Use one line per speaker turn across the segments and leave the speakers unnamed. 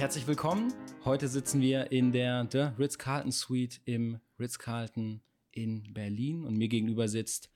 Herzlich willkommen. Heute sitzen wir in der The Ritz-Carlton Suite im Ritz-Carlton in Berlin und mir gegenüber sitzt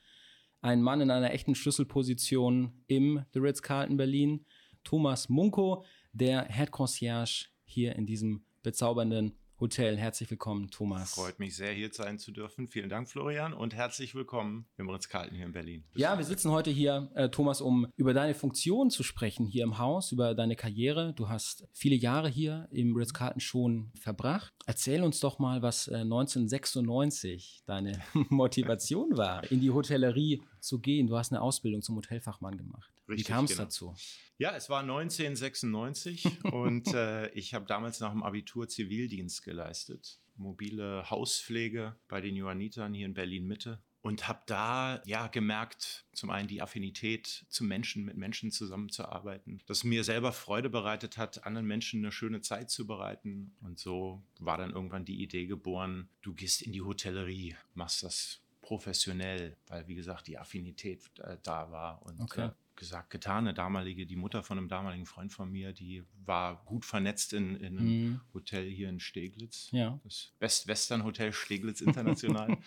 ein Mann in einer echten Schlüsselposition im The Ritz-Carlton Berlin, Thomas Munko, der Head Concierge hier in diesem bezaubernden Hotel. Herzlich willkommen, Thomas.
Freut mich sehr, hier sein zu dürfen. Vielen Dank, Florian, und herzlich willkommen im Ritz-Carlton hier in Berlin.
Bis ja, wir sitzen heute hier, äh, Thomas, um über deine Funktion zu sprechen hier im Haus, über deine Karriere. Du hast viele Jahre hier im Ritz-Carlton schon verbracht. Erzähl uns doch mal, was äh, 1996 deine Motivation war, in die Hotellerie zu gehen. Du hast eine Ausbildung zum Hotelfachmann gemacht. Richtig, Wie kam es genau. dazu?
Ja, es war 1996 und äh, ich habe damals nach dem Abitur Zivildienst geleistet. Mobile Hauspflege bei den Johannitern hier in Berlin Mitte und habe da ja gemerkt, zum einen die Affinität zu Menschen, mit Menschen zusammenzuarbeiten, das mir selber Freude bereitet hat, anderen Menschen eine schöne Zeit zu bereiten. Und so war dann irgendwann die Idee geboren, du gehst in die Hotellerie, machst das professionell, weil wie gesagt die Affinität äh, da war und okay. äh, gesagt, getan. Eine damalige, die Mutter von einem damaligen Freund von mir, die war gut vernetzt in, in einem mhm. Hotel hier in Steglitz. Ja. Das Best Western Hotel Steglitz International.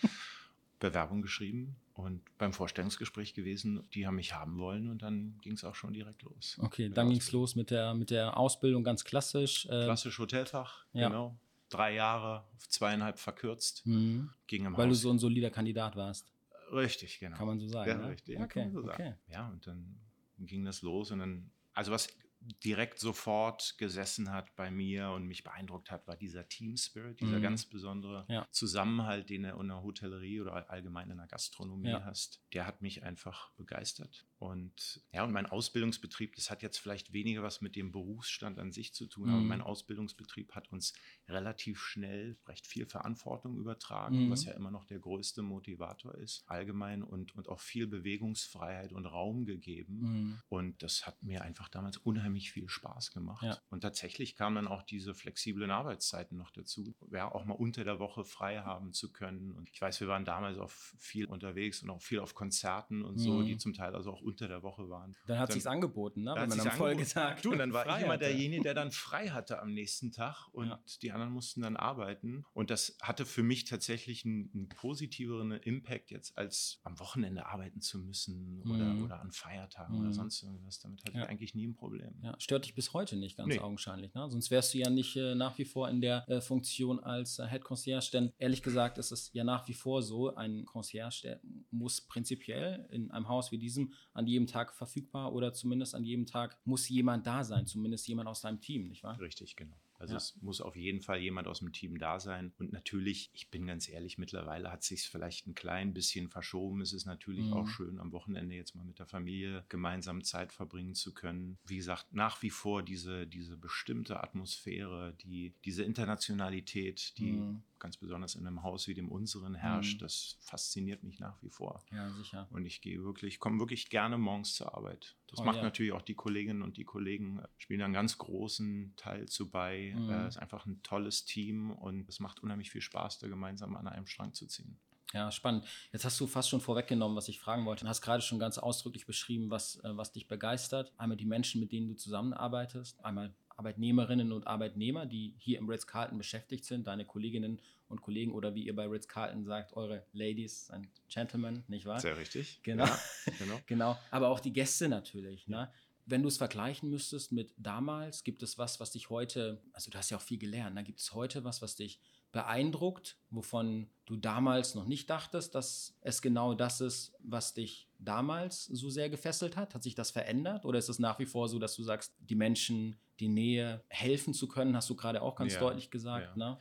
Bewerbung geschrieben und beim Vorstellungsgespräch gewesen. Die haben mich haben wollen und dann ging es auch schon direkt los.
Okay, dann ging es los mit der, mit der Ausbildung ganz klassisch.
Äh, klassisch Hotelfach, ja. genau. Drei Jahre auf zweieinhalb verkürzt. Mhm.
Ging im Weil Haus. du so ein solider Kandidat warst.
Richtig, genau.
Kann man so sagen.
Ja,
ne?
richtig. Ja, okay, kann man so okay. sagen. Ja, und dann ging das los und dann, also was direkt sofort gesessen hat bei mir und mich beeindruckt hat, war dieser Team Spirit, dieser mhm. ganz besondere ja. Zusammenhalt, den er in der Hotellerie oder allgemein in der Gastronomie ja. hast. Der hat mich einfach begeistert. Und ja, und mein Ausbildungsbetrieb, das hat jetzt vielleicht weniger was mit dem Berufsstand an sich zu tun, mhm. aber mein Ausbildungsbetrieb hat uns relativ schnell recht viel Verantwortung übertragen, mhm. was ja immer noch der größte Motivator ist, allgemein und, und auch viel Bewegungsfreiheit und Raum gegeben. Mhm. Und das hat mir einfach damals unheimlich viel Spaß gemacht. Ja. Und tatsächlich kamen dann auch diese flexiblen Arbeitszeiten noch dazu, ja, auch mal unter der Woche frei haben zu können. Und ich weiß, wir waren damals auch viel unterwegs und auch viel auf Konzerten und so, die mhm. zum Teil also auch unter der Woche waren.
Dann hat dann, sich's angeboten, ne? Wenn man am Folgetag.
Du, und dann war ich immer derjenige, der dann frei hatte am nächsten Tag und ja. die anderen mussten dann arbeiten. Und das hatte für mich tatsächlich einen, einen positiveren Impact jetzt als am Wochenende arbeiten zu müssen oder, mhm. oder an Feiertagen mhm. oder sonst irgendwas. Damit hatte ja. ich eigentlich nie ein Problem.
Ja. Stört dich bis heute nicht ganz nee. augenscheinlich, ne? Sonst wärst du ja nicht äh, nach wie vor in der äh, Funktion als äh, Head Concierge, denn ehrlich gesagt ist es ja nach wie vor so, ein Concierge, der muss prinzipiell in einem Haus wie diesem an jedem Tag verfügbar oder zumindest an jedem Tag muss jemand da sein, zumindest jemand aus deinem Team, nicht wahr?
Richtig, genau. Also ja. es muss auf jeden Fall jemand aus dem Team da sein. Und natürlich, ich bin ganz ehrlich, mittlerweile hat sich vielleicht ein klein bisschen verschoben. Es ist natürlich mhm. auch schön, am Wochenende jetzt mal mit der Familie gemeinsam Zeit verbringen zu können. Wie gesagt, nach wie vor diese, diese bestimmte Atmosphäre, die, diese Internationalität, die mhm ganz besonders in einem Haus wie dem unseren herrscht, mhm. das fasziniert mich nach wie vor.
Ja, sicher.
Und ich gehe wirklich, komme wirklich gerne morgens zur Arbeit. Das oh, macht ja. natürlich auch die Kolleginnen und die Kollegen, äh, spielen einen ganz großen Teil zu bei. Mhm. Es ist einfach ein tolles Team und es macht unheimlich viel Spaß, da gemeinsam an einem Strang zu ziehen.
Ja, spannend. Jetzt hast du fast schon vorweggenommen, was ich fragen wollte. Du hast gerade schon ganz ausdrücklich beschrieben, was, äh, was dich begeistert. Einmal die Menschen, mit denen du zusammenarbeitest, einmal Arbeitnehmerinnen und Arbeitnehmer, die hier im Ritz-Carlton beschäftigt sind, deine Kolleginnen und Kollegen oder wie ihr bei Ritz-Carlton sagt, eure Ladies and Gentlemen, nicht wahr?
Sehr richtig.
Genau. Ja, genau. genau. Aber auch die Gäste natürlich. Ne? Wenn du es vergleichen müsstest mit damals, gibt es was, was dich heute, also du hast ja auch viel gelernt, da gibt es heute was, was dich beeindruckt, wovon du damals noch nicht dachtest, dass es genau das ist, was dich damals so sehr gefesselt hat? Hat sich das verändert oder ist es nach wie vor so, dass du sagst, die Menschen, die Nähe helfen zu können, hast du gerade auch ganz ja, deutlich gesagt, ja. ne?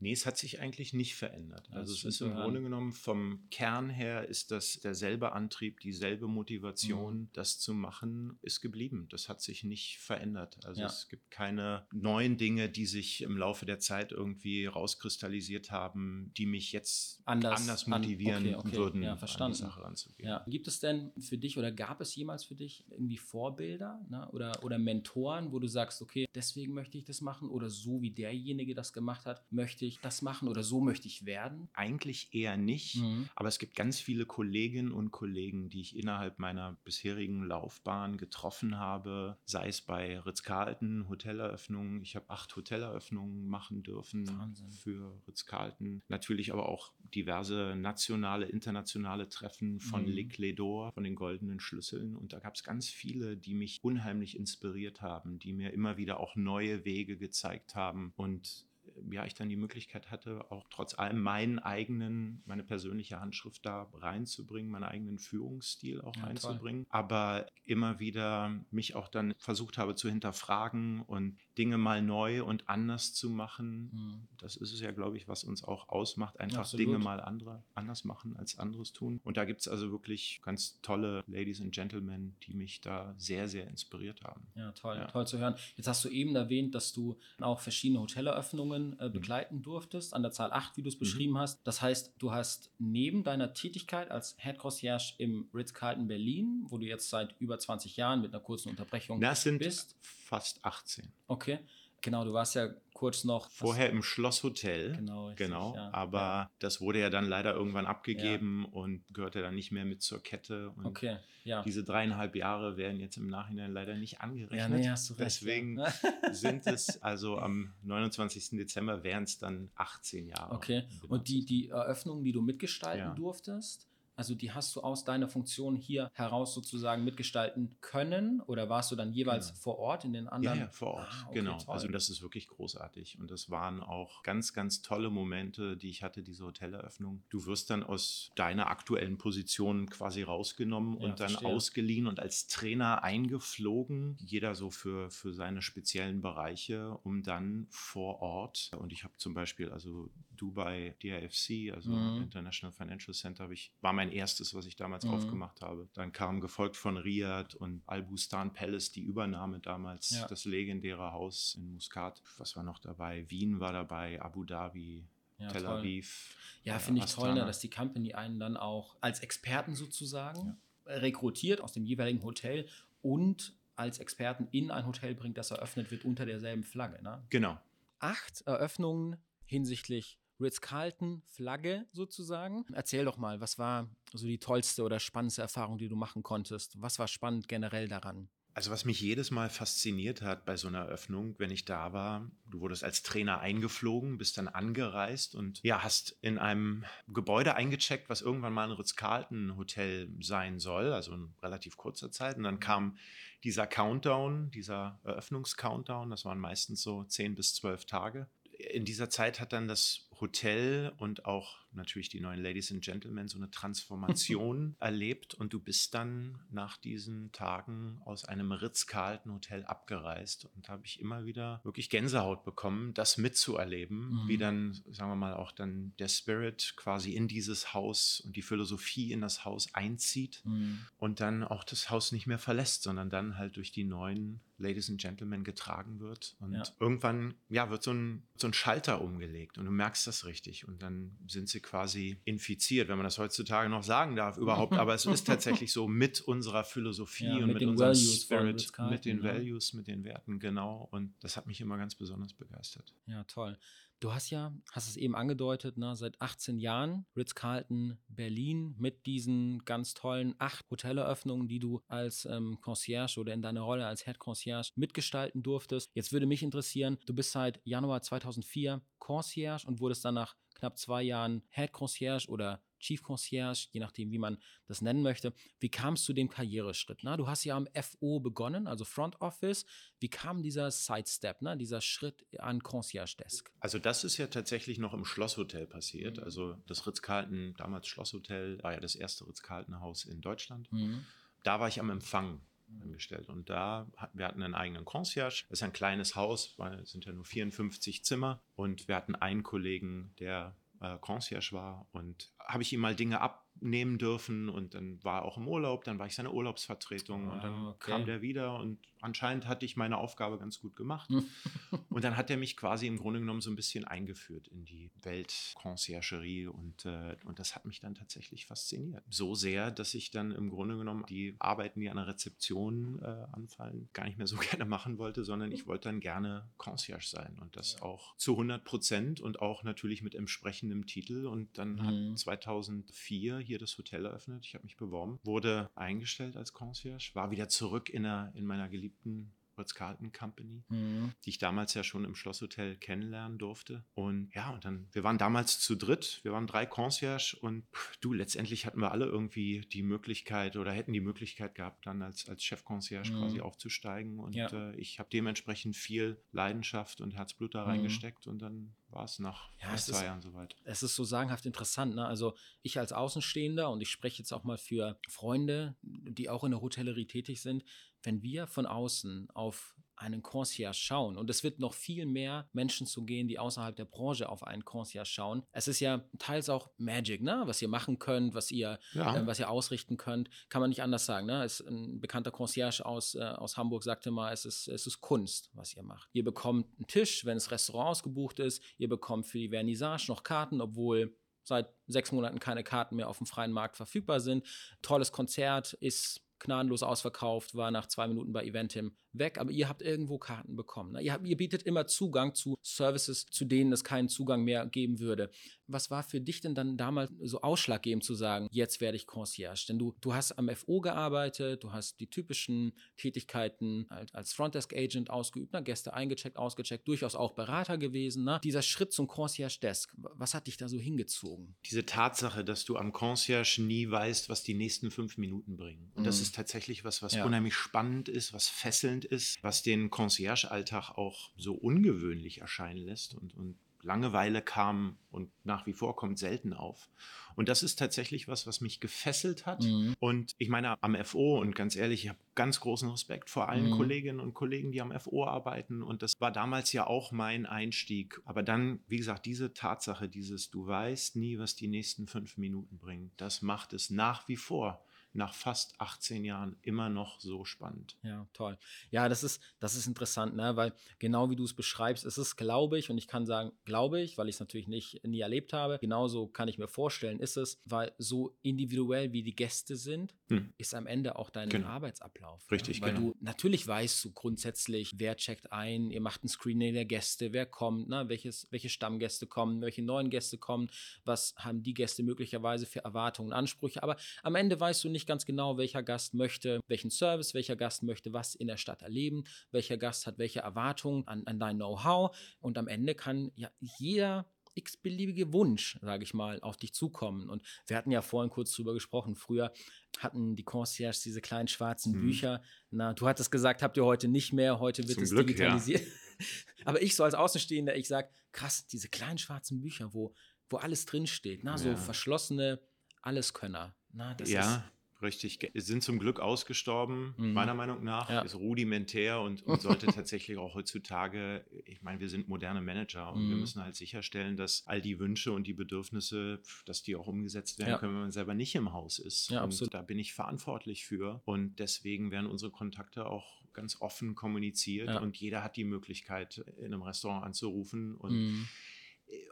Nee, es hat sich eigentlich nicht verändert. Also es ist im Grunde genommen vom Kern her ist das derselbe Antrieb, dieselbe Motivation, mhm. das zu machen, ist geblieben. Das hat sich nicht verändert. Also ja. es gibt keine neuen Dinge, die sich im Laufe der Zeit irgendwie rauskristallisiert haben, die mich jetzt anders, anders motivieren an, okay, okay. würden,
ja,
an die Sache ranzugehen.
Ja. Gibt es denn für dich oder gab es jemals für dich irgendwie Vorbilder ne? oder, oder Mentoren, wo du sagst, okay, deswegen möchte ich das machen oder so wie derjenige das gemacht hat, möchte ich ich das machen oder so möchte ich werden?
Eigentlich eher nicht, mhm. aber es gibt ganz viele Kolleginnen und Kollegen, die ich innerhalb meiner bisherigen Laufbahn getroffen habe, sei es bei Ritz-Carlton, Hoteleröffnungen. Ich habe acht Hoteleröffnungen machen dürfen Wahnsinn. für Ritz-Carlton. Natürlich aber auch diverse nationale, internationale Treffen von mhm. Le Clédor, von den Goldenen Schlüsseln. Und da gab es ganz viele, die mich unheimlich inspiriert haben, die mir immer wieder auch neue Wege gezeigt haben und ja, ich dann die Möglichkeit hatte, auch trotz allem meinen eigenen, meine persönliche Handschrift da reinzubringen, meinen eigenen Führungsstil auch ja, reinzubringen, toll. aber immer wieder mich auch dann versucht habe zu hinterfragen und Dinge mal neu und anders zu machen. Mhm. Das ist es ja, glaube ich, was uns auch ausmacht, einfach Absolut. Dinge mal andere, anders machen als anderes tun. Und da gibt es also wirklich ganz tolle Ladies and Gentlemen, die mich da sehr, sehr inspiriert haben.
Ja, toll, ja. toll zu hören. Jetzt hast du eben erwähnt, dass du auch verschiedene Hoteleröffnungen äh, mhm. begleiten durftest, an der Zahl 8, wie du es mhm. beschrieben hast. Das heißt, du hast neben deiner Tätigkeit als Head Concierge im Ritz-Carlton Berlin, wo du jetzt seit über 20 Jahren mit einer kurzen Unterbrechung
das sind bist. Fast 18.
Okay. Genau, du warst ja kurz noch.
Vorher im Schlosshotel. Genau, richtig, genau. Ja. Aber ja. das wurde ja dann leider irgendwann abgegeben ja. und gehörte dann nicht mehr mit zur Kette. Und
okay, ja.
Diese dreieinhalb Jahre werden jetzt im Nachhinein leider nicht angerechnet. Ja, nee, hast du recht, Deswegen sind es, also am 29. Dezember wären es dann 18 Jahre.
Okay. Und die, die Eröffnungen, die du mitgestalten durftest, also die hast du aus deiner Funktion hier heraus sozusagen mitgestalten können oder warst du dann jeweils genau. vor Ort in den anderen?
Ja, ja vor Ort, ah, okay, genau. Toll. Also das ist wirklich großartig und das waren auch ganz, ganz tolle Momente, die ich hatte, diese Hoteleröffnung. Du wirst dann aus deiner aktuellen Position quasi rausgenommen ja, und dann verstehe. ausgeliehen und als Trainer eingeflogen, jeder so für, für seine speziellen Bereiche, um dann vor Ort, und ich habe zum Beispiel also Dubai DIFC, also mhm. International Financial Center, ich, war mein erstes, was ich damals mhm. aufgemacht habe. Dann kam gefolgt von Riyadh und Al-Bustan Palace, die Übernahme damals, ja. das legendäre Haus in Muscat. Was war noch dabei? Wien war dabei, Abu Dhabi, ja, Tel toll. Aviv.
Ja, finde ich Astana. toll, ne, dass die Company einen dann auch als Experten sozusagen ja. rekrutiert aus dem jeweiligen Hotel und als Experten in ein Hotel bringt, das eröffnet wird unter derselben Flagge. Ne?
Genau.
Acht Eröffnungen hinsichtlich Ritz-Carlton Flagge sozusagen. Erzähl doch mal, was war so die tollste oder spannendste Erfahrung, die du machen konntest? Was war spannend generell daran?
Also was mich jedes Mal fasziniert hat bei so einer Eröffnung, wenn ich da war, du wurdest als Trainer eingeflogen, bist dann angereist und ja, hast in einem Gebäude eingecheckt, was irgendwann mal ein Ritz-Carlton-Hotel sein soll, also in relativ kurzer Zeit. Und dann kam dieser Countdown, dieser Eröffnungs-Countdown, das waren meistens so zehn bis zwölf Tage. In dieser Zeit hat dann das Hotel und auch natürlich die neuen Ladies and Gentlemen so eine Transformation erlebt und du bist dann nach diesen Tagen aus einem Ritz-Carlton-Hotel abgereist und habe ich immer wieder wirklich Gänsehaut bekommen, das mitzuerleben, mhm. wie dann, sagen wir mal, auch dann der Spirit quasi in dieses Haus und die Philosophie in das Haus einzieht mhm. und dann auch das Haus nicht mehr verlässt, sondern dann halt durch die neuen Ladies and Gentlemen getragen wird und ja. irgendwann ja wird so ein, so ein Schalter umgelegt und du merkst das richtig und dann sind sie quasi infiziert, wenn man das heutzutage noch sagen darf überhaupt. Aber es ist tatsächlich so mit unserer Philosophie ja, und mit, mit unserem Spirit, mit den Values, mit den Werten, genau. Und das hat mich immer ganz besonders begeistert.
Ja, toll. Du hast ja, hast es eben angedeutet, ne, seit 18 Jahren Ritz-Carlton Berlin mit diesen ganz tollen acht Hoteleröffnungen, die du als ähm, Concierge oder in deiner Rolle als Head Concierge mitgestalten durftest. Jetzt würde mich interessieren, du bist seit Januar 2004 Concierge und wurdest dann nach knapp zwei Jahren Head Concierge oder Chief Concierge, je nachdem, wie man das nennen möchte. Wie kam es zu dem Karriereschritt? Na, du hast ja am FO begonnen, also Front Office. Wie kam dieser Sidestep, ne, dieser Schritt an Concierge Desk?
Also das ist ja tatsächlich noch im Schlosshotel passiert. Mhm. Also das Ritz-Carlton, damals Schlosshotel, war ja das erste Ritz-Carlton-Haus in Deutschland. Mhm. Da war ich am Empfang angestellt. Und da wir hatten einen eigenen Concierge. Das ist ein kleines Haus, es sind ja nur 54 Zimmer. Und wir hatten einen Kollegen, der äh, Concierge war. Und habe ich ihm mal Dinge ab nehmen dürfen und dann war er auch im Urlaub, dann war ich seine Urlaubsvertretung ah, und dann okay. kam der wieder und anscheinend hatte ich meine Aufgabe ganz gut gemacht. und dann hat er mich quasi im Grunde genommen so ein bisschen eingeführt in die Welt Conciergerie und, äh, und das hat mich dann tatsächlich fasziniert. So sehr, dass ich dann im Grunde genommen die Arbeiten, die an der Rezeption äh, anfallen, gar nicht mehr so gerne machen wollte, sondern ich wollte dann gerne Concierge sein und das auch zu 100 Prozent und auch natürlich mit entsprechendem Titel. Und dann mhm. hat 2004 hier das Hotel eröffnet. Ich habe mich beworben, wurde eingestellt als Concierge, war wieder zurück in, der, in meiner geliebten Ritz-Carlton Company, mhm. die ich damals ja schon im Schlosshotel kennenlernen durfte. Und ja, und dann, wir waren damals zu dritt, wir waren drei Concierge und du, letztendlich hatten wir alle irgendwie die Möglichkeit oder hätten die Möglichkeit gehabt, dann als, als Chef-Concierge mhm. quasi aufzusteigen. Und ja. äh, ich habe dementsprechend viel Leidenschaft und Herzblut da mhm. reingesteckt und dann war es nach ja, zwei ist, Jahren soweit.
Es ist so sagenhaft interessant. Ne? Also ich als Außenstehender und ich spreche jetzt auch mal für Freunde, die auch in der Hotellerie tätig sind, wenn wir von außen auf einen Concierge schauen, und es wird noch viel mehr Menschen zu gehen, die außerhalb der Branche auf einen Concierge schauen. Es ist ja teils auch Magic, ne? was ihr machen könnt, was ihr, ja. äh, was ihr ausrichten könnt, kann man nicht anders sagen. Ne? Es, ein bekannter Concierge aus, äh, aus Hamburg sagte mal, es ist, es ist Kunst, was ihr macht. Ihr bekommt einen Tisch, wenn das Restaurant ausgebucht ist, ihr bekommt für die Vernissage noch Karten, obwohl seit sechs Monaten keine Karten mehr auf dem freien Markt verfügbar sind. Tolles Konzert ist gnadenlos ausverkauft, war nach zwei Minuten bei Eventim weg, aber ihr habt irgendwo Karten bekommen. Ne? Ihr, habt, ihr, bietet immer Zugang zu Services, zu denen es keinen Zugang mehr geben würde. Was war für dich denn dann damals so ausschlaggebend zu sagen, jetzt werde ich Concierge? Denn du, du hast am FO gearbeitet, du hast die typischen Tätigkeiten als Frontdesk Agent ausgeübt, ne? Gäste eingecheckt, ausgecheckt, durchaus auch Berater gewesen. Ne? Dieser Schritt zum Concierge Desk, was hat dich da so hingezogen?
Diese Tatsache, dass du am Concierge nie weißt, was die nächsten fünf Minuten bringen. Und mhm. das ist tatsächlich was, was ja. unheimlich spannend ist, was fesselnd ist, was den Concierge-Alltag auch so ungewöhnlich erscheinen lässt und, und Langeweile kam und nach wie vor kommt selten auf. Und das ist tatsächlich was, was mich gefesselt hat. Mhm. Und ich meine, am FO, und ganz ehrlich, ich habe ganz großen Respekt vor allen mhm. Kolleginnen und Kollegen, die am FO arbeiten. Und das war damals ja auch mein Einstieg. Aber dann, wie gesagt, diese Tatsache, dieses, du weißt nie, was die nächsten fünf Minuten bringen, das macht es nach wie vor nach fast 18 Jahren immer noch so spannend.
Ja, toll. Ja, das ist, das ist interessant, ne? weil genau wie du es beschreibst, ist es, glaube ich, und ich kann sagen, glaube ich, weil ich es natürlich nicht nie erlebt habe, genauso kann ich mir vorstellen, ist es, weil so individuell wie die Gäste sind, hm. ist am Ende auch dein genau. Arbeitsablauf.
Richtig,
ja? Weil genau. du natürlich weißt du grundsätzlich, wer checkt ein, ihr macht ein Screening der Gäste, wer kommt, ne? Welches, welche Stammgäste kommen, welche neuen Gäste kommen, was haben die Gäste möglicherweise für Erwartungen und Ansprüche, aber am Ende weißt du nicht, nicht ganz genau, welcher Gast möchte welchen Service, welcher Gast möchte was in der Stadt erleben, welcher Gast hat welche Erwartungen an, an dein Know-how. Und am Ende kann ja jeder x-beliebige Wunsch, sage ich mal, auf dich zukommen. Und wir hatten ja vorhin kurz drüber gesprochen. Früher hatten die Concierges diese kleinen schwarzen hm. Bücher. Na, du hattest gesagt, habt ihr heute nicht mehr. Heute wird Zum es Glück, digitalisiert. Ja. Aber ich so als Außenstehender, ich sage, krass, diese kleinen schwarzen Bücher, wo, wo alles drinsteht. Na, so ja. verschlossene Alleskönner. Na,
das ja. ist Richtig, sind zum Glück ausgestorben, mhm. meiner Meinung nach. Ja. Ist rudimentär und, und sollte tatsächlich auch heutzutage, ich meine, wir sind moderne Manager und mhm. wir müssen halt sicherstellen, dass all die Wünsche und die Bedürfnisse, dass die auch umgesetzt werden ja. können, wenn man selber nicht im Haus ist. Ja, und absolut. da bin ich verantwortlich für. Und deswegen werden unsere Kontakte auch ganz offen kommuniziert und jeder hat die Möglichkeit, in einem Restaurant anzurufen und mhm.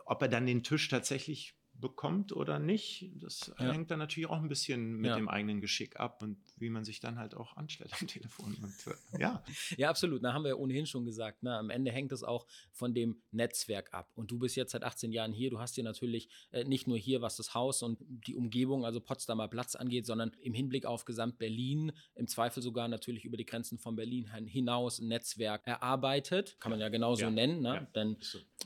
ob er dann den Tisch tatsächlich bekommt oder nicht, das ja. hängt dann natürlich auch ein bisschen mit ja. dem eigenen Geschick ab und wie man sich dann halt auch anstellt am Telefon. Und,
äh, ja. ja, absolut. Da haben wir ja ohnehin schon gesagt, ne? am Ende hängt es auch von dem Netzwerk ab. Und du bist jetzt seit 18 Jahren hier. Du hast hier natürlich äh, nicht nur hier, was das Haus und die Umgebung, also Potsdamer Platz angeht, sondern im Hinblick auf Gesamt Berlin, im Zweifel sogar natürlich über die Grenzen von Berlin hinaus ein Netzwerk erarbeitet. Kann man ja genauso ja. nennen. Ne? Denn,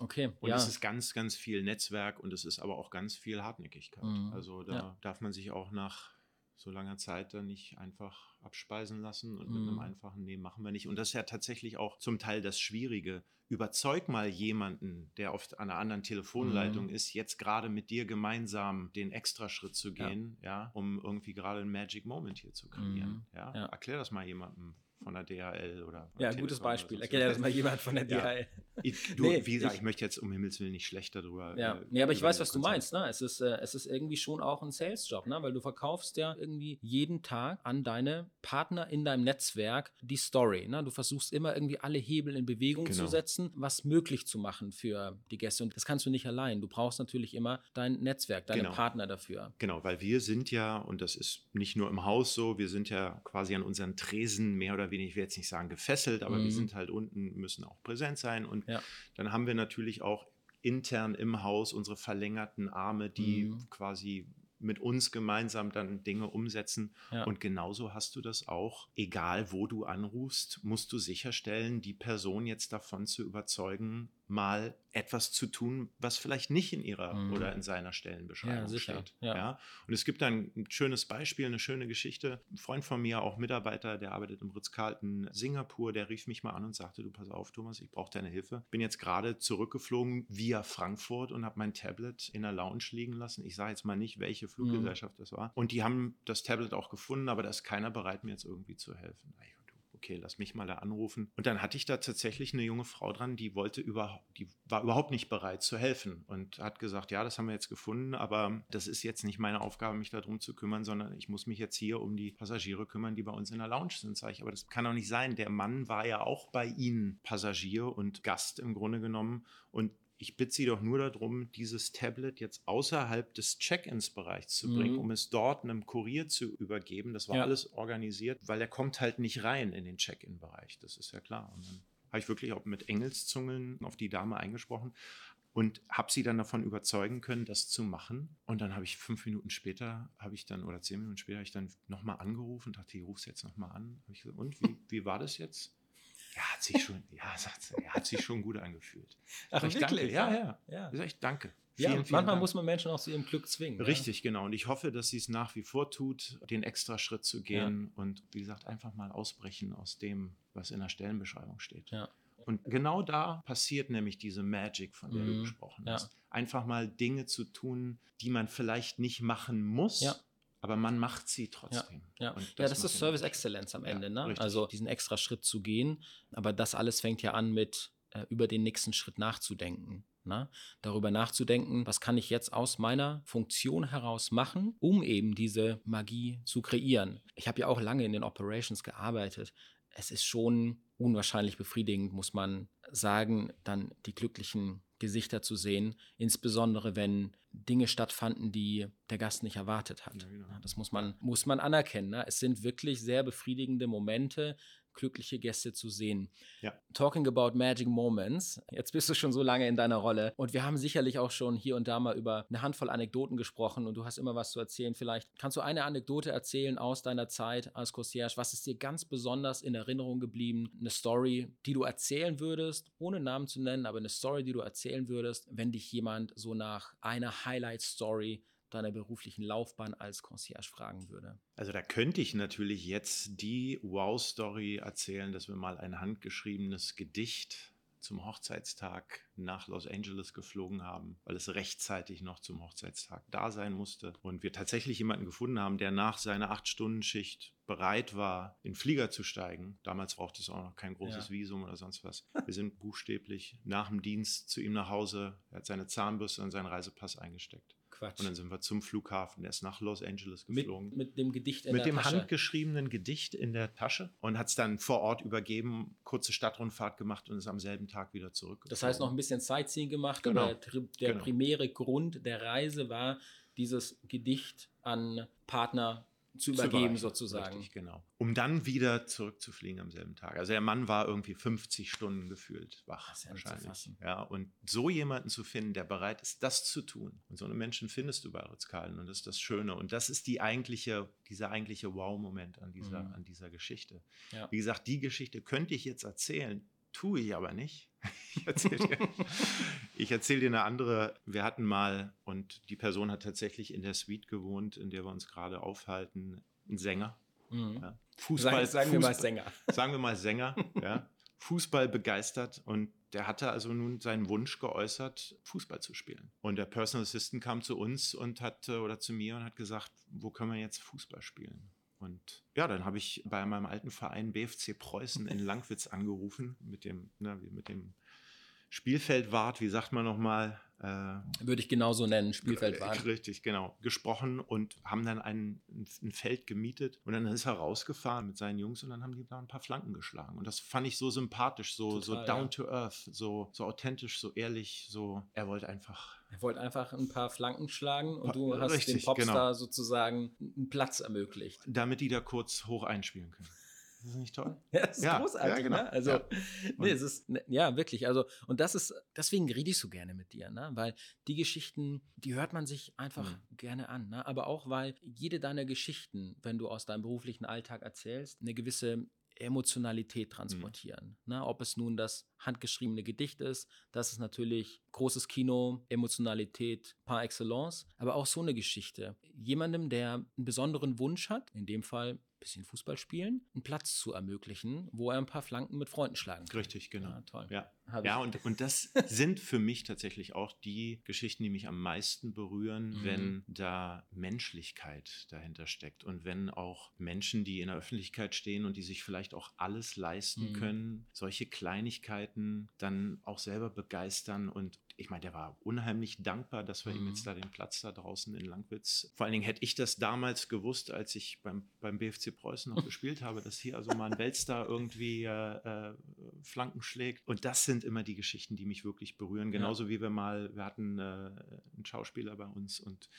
okay. Und es ist ganz, ganz viel Netzwerk und es ist aber auch ganz viel Hartnäckigkeit. Mhm. Also da ja. darf man sich auch nach so langer Zeit dann nicht einfach abspeisen lassen und mhm. mit einem mhm. einfachen Nee machen wir nicht. Und das ist ja tatsächlich auch zum Teil das Schwierige. Überzeug mal jemanden, der oft an einer anderen Telefonleitung mhm. ist, jetzt gerade mit dir gemeinsam den Extraschritt zu gehen, ja, ja um irgendwie gerade einen Magic Moment hier zu kreieren. Mhm. Ja? ja? Erklär das mal jemandem von der DHL oder.
Ja, gutes Beispiel. Erklärt das mal jemand von der DHL.
Ja. Ich, du, nee, wie gesagt, ich, ich, möchte jetzt um Himmels Willen nicht schlecht darüber.
Ja, äh, nee, aber ich weiß, was du meinst. Ne? Es, ist, äh, es ist irgendwie schon auch ein Sales-Job, ne? weil du verkaufst ja irgendwie jeden Tag an deine Partner in deinem Netzwerk die Story. Ne? Du versuchst immer irgendwie alle Hebel in Bewegung genau. zu setzen, was möglich zu machen für die Gäste. Und das kannst du nicht allein. Du brauchst natürlich immer dein Netzwerk, deine genau. Partner dafür.
Genau, weil wir sind ja, und das ist nicht nur im Haus so, wir sind ja quasi an unseren Tresen mehr oder weniger, ich will jetzt nicht sagen gefesselt, aber mhm. wir sind halt unten, müssen auch präsent sein. Und ja. dann haben wir natürlich auch intern im Haus unsere verlängerten Arme, die mhm. quasi mit uns gemeinsam dann Dinge umsetzen. Ja. Und genauso hast du das auch. Egal wo du anrufst, musst du sicherstellen, die Person jetzt davon zu überzeugen, mal etwas zu tun, was vielleicht nicht in ihrer mhm. oder in seiner Stellenbeschreibung ja, steht. Ja. ja. Und es gibt ein, ein schönes Beispiel, eine schöne Geschichte. Ein Freund von mir, auch Mitarbeiter, der arbeitet im Ritz-Carlton Singapur, der rief mich mal an und sagte, du pass auf, Thomas, ich brauche deine Hilfe. Bin jetzt gerade zurückgeflogen via Frankfurt und habe mein Tablet in der Lounge liegen lassen. Ich sage jetzt mal nicht, welche Fluggesellschaft mhm. das war. Und die haben das Tablet auch gefunden, aber da ist keiner bereit, mir jetzt irgendwie zu helfen. Ich okay, lass mich mal da anrufen. Und dann hatte ich da tatsächlich eine junge Frau dran, die wollte über, die war überhaupt nicht bereit zu helfen und hat gesagt, ja, das haben wir jetzt gefunden, aber das ist jetzt nicht meine Aufgabe, mich darum zu kümmern, sondern ich muss mich jetzt hier um die Passagiere kümmern, die bei uns in der Lounge sind. Sag ich, aber das kann doch nicht sein. Der Mann war ja auch bei Ihnen Passagier und Gast im Grunde genommen und ich bitte Sie doch nur darum, dieses Tablet jetzt außerhalb des Check-ins-Bereichs zu bringen, mhm. um es dort einem Kurier zu übergeben. Das war ja. alles organisiert, weil er kommt halt nicht rein in den Check-in-Bereich. Das ist ja klar. Und dann habe ich wirklich auch mit Engelszungen auf die Dame eingesprochen und habe sie dann davon überzeugen können, das zu machen. Und dann habe ich fünf Minuten später, habe ich dann, oder zehn Minuten später, habe ich dann nochmal angerufen und dachte, ich rufe es jetzt nochmal an. Ich gesagt, und wie, wie war das jetzt? Ja, hat sich schon, ja, ja, hat sich schon gut angefühlt.
Ach, ich danke.
Ja, ja. ja. Ich, sag, danke.
Vielen, ja, vielen manchmal Dank. muss man Menschen auch zu ihrem Glück zwingen.
Richtig, ja? genau. Und ich hoffe, dass sie es nach wie vor tut, den extra Schritt zu gehen ja. und wie gesagt, einfach mal ausbrechen aus dem, was in der Stellenbeschreibung steht. Ja. Und genau da passiert nämlich diese Magic, von der mhm. du gesprochen hast. Einfach mal Dinge zu tun, die man vielleicht nicht machen muss, aber man macht sie trotzdem.
Ja, ja. das, ja, das ist Service Excellence am Ende. Ja, ne? Also diesen extra Schritt zu gehen. Aber das alles fängt ja an mit äh, über den nächsten Schritt nachzudenken. Ne? Darüber nachzudenken, was kann ich jetzt aus meiner Funktion heraus machen, um eben diese Magie zu kreieren. Ich habe ja auch lange in den Operations gearbeitet. Es ist schon unwahrscheinlich befriedigend, muss man sagen, dann die glücklichen Gesichter zu sehen, insbesondere wenn Dinge stattfanden, die der Gast nicht erwartet hat. Ja, genau. Das muss man, muss man anerkennen. Ne? Es sind wirklich sehr befriedigende Momente, glückliche Gäste zu sehen. Ja. Talking about Magic Moments. Jetzt bist du schon so lange in deiner Rolle und wir haben sicherlich auch schon hier und da mal über eine Handvoll Anekdoten gesprochen und du hast immer was zu erzählen. Vielleicht kannst du eine Anekdote erzählen aus deiner Zeit als Concierge. Was ist dir ganz besonders in Erinnerung geblieben? Eine Story, die du erzählen würdest, ohne Namen zu nennen, aber eine Story, die du erzählen würdest, wenn dich jemand so nach einer Highlight-Story deiner beruflichen Laufbahn als Concierge fragen würde?
Also da könnte ich natürlich jetzt die Wow-Story erzählen, dass wir mal ein handgeschriebenes Gedicht zum Hochzeitstag nach Los Angeles geflogen haben, weil es rechtzeitig noch zum Hochzeitstag da sein musste. Und wir tatsächlich jemanden gefunden haben, der nach seiner Acht-Stunden-Schicht bereit war, in Flieger zu steigen. Damals brauchte es auch noch kein großes ja. Visum oder sonst was. Wir sind buchstäblich nach dem Dienst zu ihm nach Hause. Er hat seine Zahnbürste und seinen Reisepass eingesteckt. Quatsch. Und dann sind wir zum Flughafen. Der ist nach Los Angeles geflogen.
Mit, mit dem Gedicht
in mit der Tasche. Mit dem handgeschriebenen Gedicht in der Tasche und hat es dann vor Ort übergeben, kurze Stadtrundfahrt gemacht und ist am selben Tag wieder zurück.
Das heißt, noch ein bisschen Sightseeing gemacht. Genau. der, der genau. primäre Grund der Reise war, dieses Gedicht an Partner zu übergeben, zu sozusagen.
Richtig, genau. Um dann wieder zurückzufliegen am selben Tag. Also der Mann war irgendwie 50 Stunden gefühlt wach das wahrscheinlich. Ja, und so jemanden zu finden, der bereit ist, das zu tun. Und so einen Menschen findest du bei Ritzkalen und das ist das Schöne. Und das ist die eigentliche, dieser eigentliche Wow-Moment an dieser, mhm. an dieser Geschichte. Ja. Wie gesagt, die Geschichte könnte ich jetzt erzählen, tue ich aber nicht. Ich erzähle dir, erzähl dir eine andere. Wir hatten mal, und die Person hat tatsächlich in der Suite gewohnt, in der wir uns gerade aufhalten, einen Sänger. Mhm.
Ja. Fußball, sagen, sagen wir mal Sänger.
Sagen wir mal Sänger, ja. Fußball begeistert und der hatte also nun seinen Wunsch geäußert, Fußball zu spielen. Und der Personal Assistant kam zu uns und hat oder zu mir und hat gesagt, wo können wir jetzt Fußball spielen? Und ja, dann habe ich bei meinem alten Verein BFC Preußen in Langwitz angerufen mit dem, ne, mit dem Spielfeldwart, wie sagt man nochmal?
Äh, Würde ich genauso nennen, Spielfeldwart.
Richtig, genau. Gesprochen und haben dann ein, ein Feld gemietet und dann ist er rausgefahren mit seinen Jungs und dann haben die da ein paar Flanken geschlagen. Und das fand ich so sympathisch, so, Total, so down ja. to earth, so, so authentisch, so ehrlich, so, er wollte einfach.
Er wollte einfach ein paar Flanken schlagen und du hast Richtig, dem Popstar genau. sozusagen einen Platz ermöglicht.
Damit die da kurz hoch einspielen können. Das ist nicht toll?
Ja, das ist ja, großartig, ja, genau. ne? Also, ja. nee, es ist, ne, ja, wirklich. Also, und das ist, deswegen rede ich so gerne mit dir, ne? Weil die Geschichten, die hört man sich einfach mhm. gerne an, ne? Aber auch, weil jede deiner Geschichten, wenn du aus deinem beruflichen Alltag erzählst, eine gewisse Emotionalität transportieren. Mhm. Ne? Ob es nun das handgeschriebene Gedicht ist, das ist natürlich großes Kino, Emotionalität par excellence, aber auch so eine Geschichte. Jemandem, der einen besonderen Wunsch hat, in dem Fall bisschen Fußball spielen, einen Platz zu ermöglichen, wo er ein paar Flanken mit Freunden schlagen kann.
Richtig, genau. Ja, toll. Ja, ja und, und das sind für mich tatsächlich auch die Geschichten, die mich am meisten berühren, mhm. wenn da Menschlichkeit dahinter steckt und wenn auch Menschen, die in der Öffentlichkeit stehen und die sich vielleicht auch alles leisten mhm. können, solche Kleinigkeiten dann auch selber begeistern und ich meine, der war unheimlich dankbar, dass wir mhm. ihm jetzt da den Platz da draußen in Langwitz. Vor allen Dingen hätte ich das damals gewusst, als ich beim, beim BFC Preußen noch gespielt habe, dass hier also mal ein Weltstar irgendwie äh, äh, Flanken schlägt. Und das sind immer die Geschichten, die mich wirklich berühren. Genauso ja. wie wir mal, wir hatten äh, einen Schauspieler bei uns und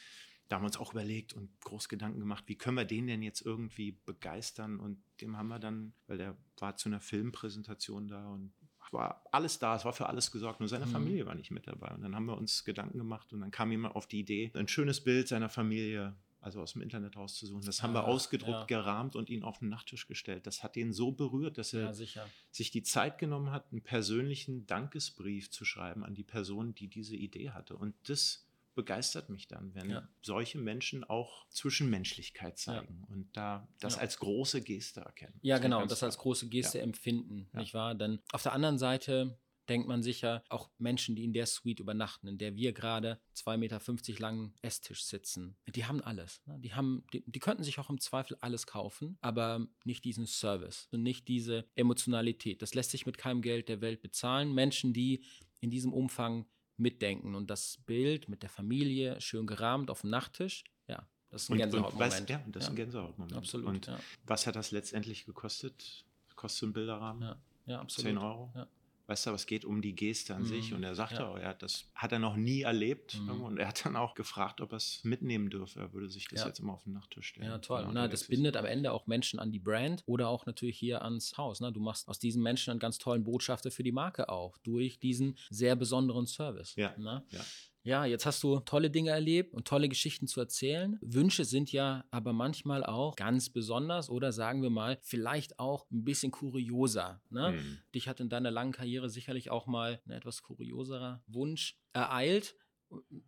da haben wir uns auch überlegt und groß Gedanken gemacht, wie können wir den denn jetzt irgendwie begeistern? Und dem haben wir dann, weil der war zu einer Filmpräsentation da und war alles da, es war für alles gesorgt, nur seine mhm. Familie war nicht mit dabei. Und dann haben wir uns Gedanken gemacht und dann kam jemand auf die Idee, ein schönes Bild seiner Familie also aus dem Internet rauszusuchen. Das haben ah, wir ausgedruckt, ja. gerahmt und ihn auf den Nachttisch gestellt. Das hat ihn so berührt, dass er ja, sich die Zeit genommen hat, einen persönlichen Dankesbrief zu schreiben an die Person, die diese Idee hatte. Und das begeistert mich dann, wenn ja. solche Menschen auch Zwischenmenschlichkeit zeigen ja. und da das ja. als große Geste erkennen.
Ja, genau, das als große Geste empfinden, nicht wahr? Denn auf der anderen Seite denkt man sicher, auch Menschen, die in der Suite übernachten, in der wir gerade 2,50 Meter langen Esstisch sitzen, die haben alles. Ne? Die, haben, die, die, könnten sich auch im Zweifel alles kaufen, aber nicht diesen Service und nicht diese Emotionalität. Das lässt sich mit keinem Geld der Welt bezahlen. Menschen, die in diesem Umfang mitdenken. Und das Bild mit der Familie, schön gerahmt auf dem Nachttisch, ja, das ist ein Gänsehautmoment.
Ja, das ist ein Gänsehautmoment. Absolut. Und ja. was hat das letztendlich gekostet? Kostet ein Bilderrahmen? Ja, ja absolut. 10 Euro? Ja. Weißt du, aber es geht um die Geste an mhm. sich. Und er sagte ja. auch, er hat das hat er noch nie erlebt. Mhm. Und er hat dann auch gefragt, ob er es mitnehmen dürfe. Er würde sich das ja. jetzt immer auf den Nachttisch stellen.
Ja, toll. Und na, das bindet am Ende auch Menschen an die Brand oder auch natürlich hier ans Haus. Ne? Du machst aus diesen Menschen einen ganz tollen Botschafter für die Marke auch durch diesen sehr besonderen Service. Ja. Ne? ja. Ja, jetzt hast du tolle Dinge erlebt und tolle Geschichten zu erzählen. Wünsche sind ja aber manchmal auch ganz besonders oder sagen wir mal, vielleicht auch ein bisschen kurioser. Ne? Mhm. Dich hat in deiner langen Karriere sicherlich auch mal ein etwas kurioserer Wunsch ereilt.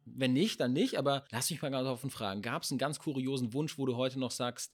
Wenn nicht, dann nicht, aber lass mich mal ganz offen fragen. Gab es einen ganz kuriosen Wunsch, wo du heute noch sagst,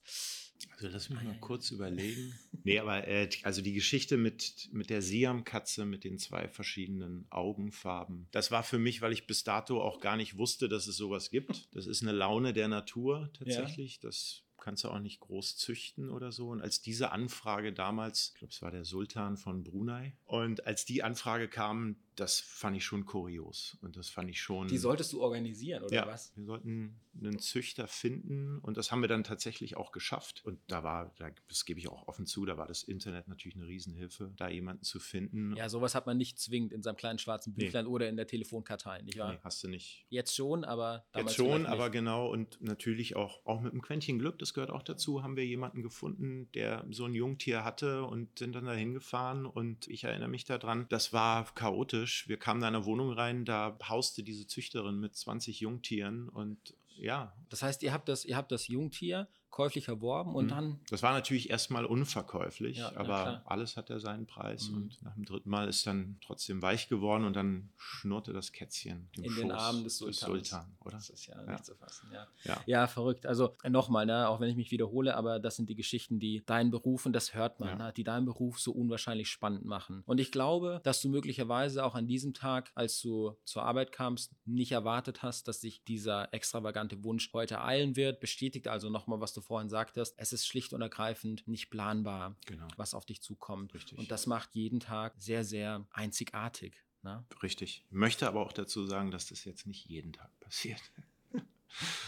also lass mich mal kurz überlegen. Nee, aber äh, also die Geschichte mit, mit der Siam-Katze mit den zwei verschiedenen Augenfarben, das war für mich, weil ich bis dato auch gar nicht wusste, dass es sowas gibt. Das ist eine Laune der Natur tatsächlich. Ja. Das kannst du auch nicht groß züchten oder so. Und als diese Anfrage damals, ich glaube, es war der Sultan von Brunei, und als die Anfrage kam, das fand ich schon kurios. Und das fand ich schon.
Die solltest du organisieren, oder ja, was?
Wir sollten einen Züchter finden und das haben wir dann tatsächlich auch geschafft. Und da war, das gebe ich auch offen zu, da war das Internet natürlich eine Riesenhilfe, da jemanden zu finden.
Ja, sowas hat man nicht zwingend in seinem kleinen schwarzen Büchlein nee. oder in der Telefonkartei, nicht wahr? Nee,
hast du nicht.
Jetzt schon, aber
damals Jetzt schon, aber genau und natürlich auch, auch mit einem Quäntchen Glück, das gehört auch dazu, haben wir jemanden gefunden, der so ein Jungtier hatte und sind dann dahin gefahren und ich erinnere mich daran, das war chaotisch. Wir kamen in eine Wohnung rein, da hauste diese Züchterin mit 20 Jungtieren und ja.
Das heißt, ihr habt das, ihr habt das Jungtier käuflich erworben und mhm. dann.
Das war natürlich erstmal unverkäuflich, ja, aber ja, alles hat ja seinen Preis. Mhm. Und nach dem dritten Mal ist dann trotzdem weich geworden und dann schnurrte das Kätzchen
in Schoß den Armen des Sultans. Sultan, oder? Das ist ja, ja. nicht zu fassen, ja. ja. Ja, verrückt. Also nochmal, ne, auch wenn ich mich wiederhole, aber das sind die Geschichten, die deinen Beruf, und das hört man, ne, die deinen Beruf so unwahrscheinlich spannend machen. Und ich glaube, dass du möglicherweise auch an diesem Tag, als du zur Arbeit kamst, nicht erwartet hast, dass sich dieser extravagante Wunsch heute eilen wird. Bestätigt also nochmal, was du vorhin sagtest, es ist schlicht und ergreifend nicht planbar, genau. was auf dich zukommt. Richtig. Und das macht jeden Tag sehr, sehr einzigartig. Ne?
Richtig. Ich möchte aber auch dazu sagen, dass das jetzt nicht jeden Tag passiert.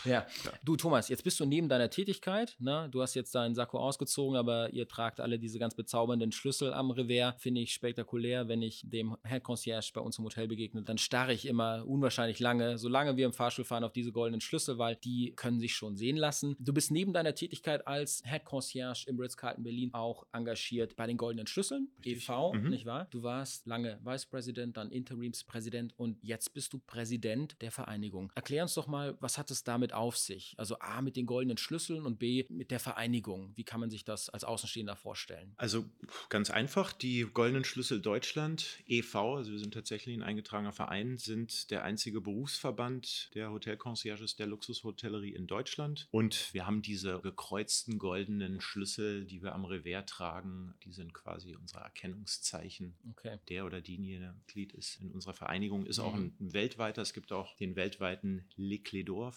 Ja. ja. Du, Thomas, jetzt bist du neben deiner Tätigkeit. Ne? Du hast jetzt deinen Sakko ausgezogen, aber ihr tragt alle diese ganz bezaubernden Schlüssel am Revers. Finde ich spektakulär. Wenn ich dem Head Concierge bei uns im Hotel begegne, dann starre ich immer unwahrscheinlich lange, solange wir im Fahrstuhl fahren, auf diese goldenen Schlüssel, weil die können sich schon sehen lassen. Du bist neben deiner Tätigkeit als Head Concierge im Ritz-Carlton Berlin auch engagiert bei den goldenen Schlüsseln, Richtig. e.V., mhm. nicht wahr? Du warst lange Vice President, dann Interimspräsident und jetzt bist du Präsident der Vereinigung. Erklär uns doch mal, was hat es damit auf sich? Also A mit den goldenen Schlüsseln und B mit der Vereinigung. Wie kann man sich das als Außenstehender vorstellen?
Also ganz einfach, die goldenen Schlüssel Deutschland e.V., also wir sind tatsächlich ein eingetragener Verein, sind der einzige Berufsverband der Hotelconcierges der Luxushotellerie in Deutschland. Und wir haben diese gekreuzten goldenen Schlüssel, die wir am Revers tragen. Die sind quasi unsere Erkennungszeichen. Okay. Der oder diejenige Glied ist in unserer Vereinigung, ist mhm. auch ein, weltweiter. Es gibt auch den weltweiten Le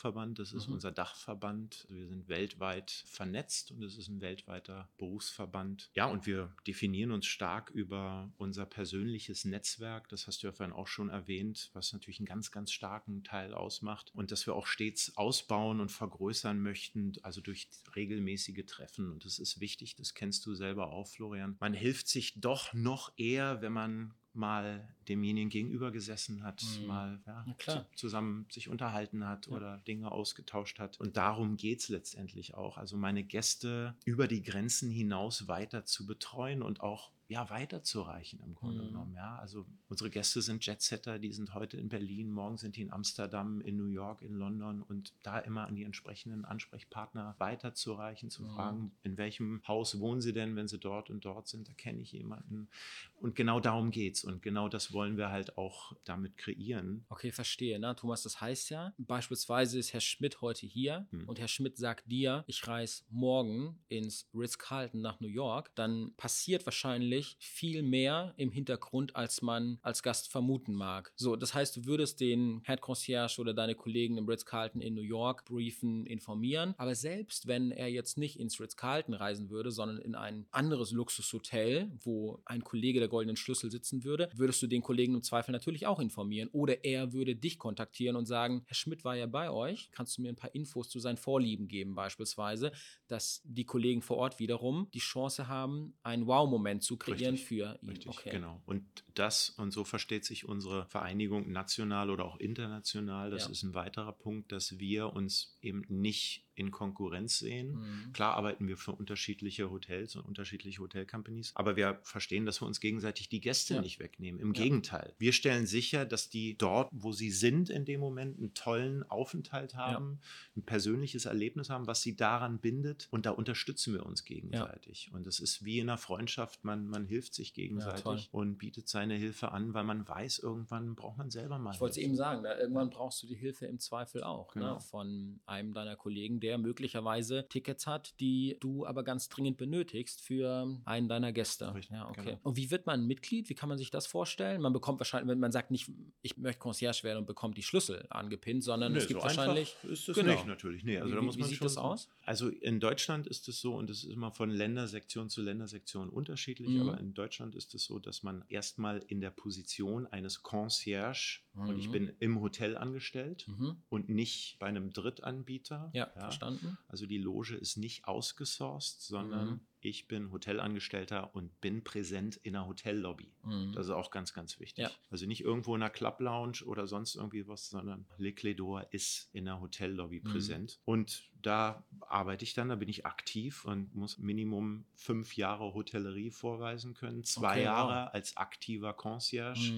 Verband, das ist mhm. unser Dachverband. Wir sind weltweit vernetzt und es ist ein weltweiter Berufsverband. Ja, und wir definieren uns stark über unser persönliches Netzwerk. Das hast du ja vorhin auch schon erwähnt, was natürlich einen ganz, ganz starken Teil ausmacht und dass wir auch stets ausbauen und vergrößern möchten, also durch regelmäßige Treffen. Und das ist wichtig, das kennst du selber auch, Florian. Man hilft sich doch noch eher, wenn man mal demjenigen gegenüber gesessen hat, mhm. mal ja, zu, zusammen sich unterhalten hat ja. oder Dinge ausgetauscht hat. Und darum geht es letztendlich auch. Also meine Gäste über die Grenzen hinaus weiter zu betreuen und auch ja, weiterzureichen im Grunde mhm. genommen. Ja, also unsere Gäste sind Jetsetter, die sind heute in Berlin, morgen sind die in Amsterdam, in New York, in London und da immer an die entsprechenden Ansprechpartner weiterzureichen, zu mhm. fragen, in welchem Haus wohnen sie denn, wenn sie dort und dort sind, da kenne ich jemanden. Und genau darum geht es und genau das wollen wir halt auch damit kreieren.
Okay, verstehe. Ne? Thomas, das heißt ja, beispielsweise ist Herr Schmidt heute hier mhm. und Herr Schmidt sagt dir, ich reise morgen ins Ritz-Carlton nach New York, dann passiert wahrscheinlich natürlich viel mehr im Hintergrund, als man als Gast vermuten mag. So, das heißt, du würdest den Head Concierge oder deine Kollegen im Ritz-Carlton in New York briefen, informieren. Aber selbst wenn er jetzt nicht ins Ritz-Carlton reisen würde, sondern in ein anderes Luxushotel, wo ein Kollege der goldenen Schlüssel sitzen würde, würdest du den Kollegen im Zweifel natürlich auch informieren. Oder er würde dich kontaktieren und sagen, Herr Schmidt war ja bei euch, kannst du mir ein paar Infos zu seinen Vorlieben geben beispielsweise, dass die Kollegen vor Ort wiederum die Chance haben, einen Wow-Moment zu kreieren kreieren
Richtig.
für
ihn. Richtig, okay. genau. Und das, und so versteht sich unsere Vereinigung national oder auch international, das ja. ist ein weiterer Punkt, dass wir uns eben nicht in Konkurrenz sehen. Mhm. Klar arbeiten wir für unterschiedliche Hotels und unterschiedliche Hotelcompanies, aber wir verstehen, dass wir uns gegenseitig die Gäste ja. nicht wegnehmen. Im ja. Gegenteil. Wir stellen sicher, dass die dort, wo sie sind in dem Moment, einen tollen Aufenthalt haben, ja. ein persönliches Erlebnis haben, was sie daran bindet und da unterstützen wir uns gegenseitig. Und es ist wie in einer Freundschaft, man, man hilft sich gegenseitig und bietet seine Hilfe an, weil man weiß, irgendwann braucht man selber mal.
Ich wollte es eben sagen, da, irgendwann brauchst du die Hilfe im Zweifel auch ne, genau. ne, von einem deiner Kollegen, der möglicherweise Tickets hat, die du aber ganz dringend benötigst für einen deiner Gäste. Richtig, ja, okay. Genau. Und wie wird man Mitglied? Wie kann man sich das vorstellen? Man bekommt wahrscheinlich, wenn man sagt nicht, ich möchte Concierge werden und bekommt die Schlüssel angepinnt, sondern nee, es gibt so wahrscheinlich.
Ist das genau. nicht natürlich. Nee, also
wie,
da muss
wie
man
sieht das aus?
Also in Deutschland ist es so, und das ist immer von Ländersektion zu Ländersektion unterschiedlich, mhm. aber in Deutschland ist es so, dass man erstmal in der Position eines Concierge, mhm. und ich mhm. bin im Hotel angestellt mhm. und nicht bei einem Drittanbieter.
Ja, ja, verstanden.
Also die Loge ist nicht ausgesourced, sondern mhm ich bin Hotelangestellter und bin präsent in der Hotellobby. Mhm. Das ist auch ganz, ganz wichtig. Ja. Also nicht irgendwo in einer Club Lounge oder sonst irgendwie was, sondern Le Clédor ist in der Hotellobby mhm. präsent. Und da arbeite ich dann, da bin ich aktiv und muss Minimum fünf Jahre Hotellerie vorweisen können, zwei okay, Jahre wow. als aktiver Concierge.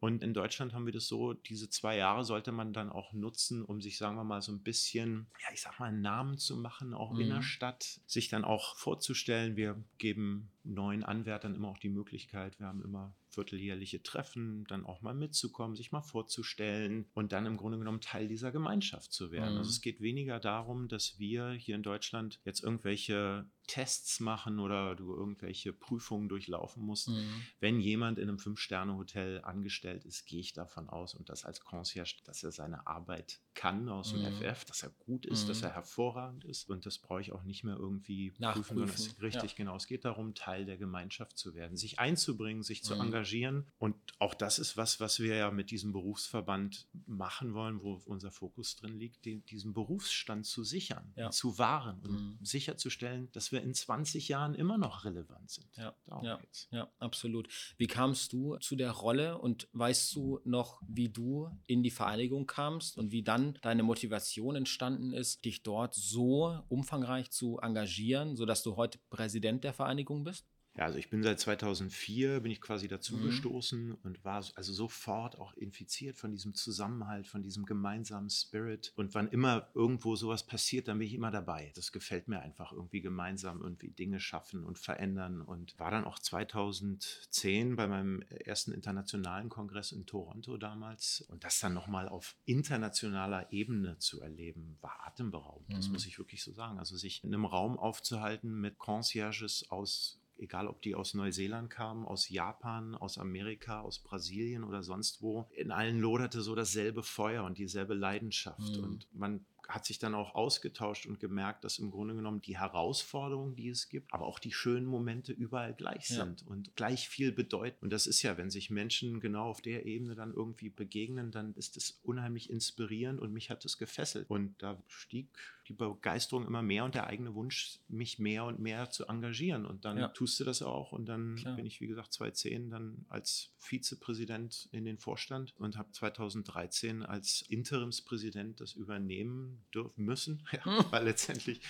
Mhm. Und in Deutschland haben wir das so, diese zwei Jahre sollte man dann auch nutzen, um sich, sagen wir mal, so ein bisschen, ja, ich sag mal, einen Namen zu machen, auch mhm. in der Stadt, sich dann auch vorzustellen. Wir geben neuen Anwärtern immer auch die Möglichkeit, wir haben immer vierteljährliche Treffen, dann auch mal mitzukommen, sich mal vorzustellen und dann im Grunde genommen Teil dieser Gemeinschaft zu werden. Mhm. Also es geht weniger darum, dass wir hier in Deutschland jetzt irgendwelche Tests machen oder du irgendwelche Prüfungen durchlaufen musst. Mhm. Wenn jemand in einem Fünf-Sterne-Hotel angestellt ist, gehe ich davon aus und das als Concierge, dass er seine Arbeit kann aus dem mhm. FF, dass er gut ist, mhm. dass er hervorragend ist und das brauche ich auch nicht mehr irgendwie prüfen. Es, richtig, ja. genau. Es geht darum, Teil der Gemeinschaft zu werden, sich einzubringen, sich zu engagieren mhm engagieren. Und auch das ist was, was wir ja mit diesem Berufsverband machen wollen, wo unser Fokus drin liegt, den, diesen Berufsstand zu sichern, ja. zu wahren und mhm. sicherzustellen, dass wir in 20 Jahren immer noch relevant sind.
Ja, ja, ja, absolut. Wie kamst du zu der Rolle und weißt du noch, wie du in die Vereinigung kamst und wie dann deine Motivation entstanden ist, dich dort so umfangreich zu engagieren, sodass du heute Präsident der Vereinigung bist?
Ja, also ich bin seit 2004, bin ich quasi dazu mhm. gestoßen und war also sofort auch infiziert von diesem Zusammenhalt, von diesem gemeinsamen Spirit. Und wann immer irgendwo sowas passiert, dann bin ich immer dabei. Das gefällt mir einfach irgendwie gemeinsam irgendwie Dinge schaffen und verändern. Und war dann auch 2010 bei meinem ersten internationalen Kongress in Toronto damals. Und das dann nochmal auf internationaler Ebene zu erleben, war atemberaubend. Mhm. Das muss ich wirklich so sagen. Also sich in einem Raum aufzuhalten mit Concierges aus egal ob die aus Neuseeland kamen, aus Japan, aus Amerika, aus Brasilien oder sonst wo, in allen loderte so dasselbe Feuer und dieselbe Leidenschaft. Mhm. Und man hat sich dann auch ausgetauscht und gemerkt, dass im Grunde genommen die Herausforderungen, die es gibt, aber auch die schönen Momente überall gleich ja. sind und gleich viel bedeuten. Und das ist ja, wenn sich Menschen genau auf der Ebene dann irgendwie begegnen, dann ist es unheimlich inspirierend und mich hat es gefesselt. Und da stieg die Begeisterung immer mehr und der eigene Wunsch, mich mehr und mehr zu engagieren. Und dann ja. tust du das auch. Und dann Klar. bin ich, wie gesagt, 2010 dann als Vizepräsident in den Vorstand und habe 2013 als Interimspräsident das übernehmen dürfen müssen, ja, hm. weil letztendlich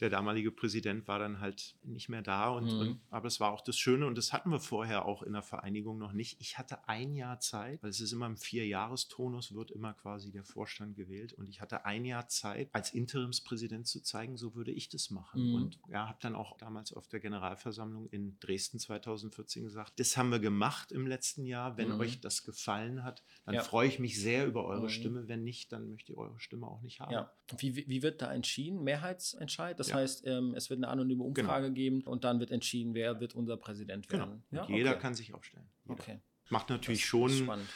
der damalige Präsident war dann halt nicht mehr da. Und, mhm. und, aber es war auch das Schöne und das hatten wir vorher auch in der Vereinigung noch nicht. Ich hatte ein Jahr Zeit, weil es ist immer im Vierjahrestonus, wird immer quasi der Vorstand gewählt. Und ich hatte ein Jahr Zeit, als Interimspräsident zu zeigen, so würde ich das machen. Mhm. Und ja, habe dann auch damals auf der Generalversammlung in Dresden 2014 gesagt, das haben wir gemacht im letzten Jahr. Wenn mhm. euch das gefallen hat, dann ja. freue ich mich sehr über eure mhm. Stimme. Wenn nicht, dann möchte ich eure Stimme auch nicht haben.
Ja. Wie, wie wird da entschieden? Mehrheitsentscheid? Das ja. heißt, ähm, es wird eine anonyme Umfrage genau. geben und dann wird entschieden, wer wird unser Präsident
genau.
werden.
Genau. Ja? Jeder okay. kann sich aufstellen. Jeder. Okay. Macht natürlich schon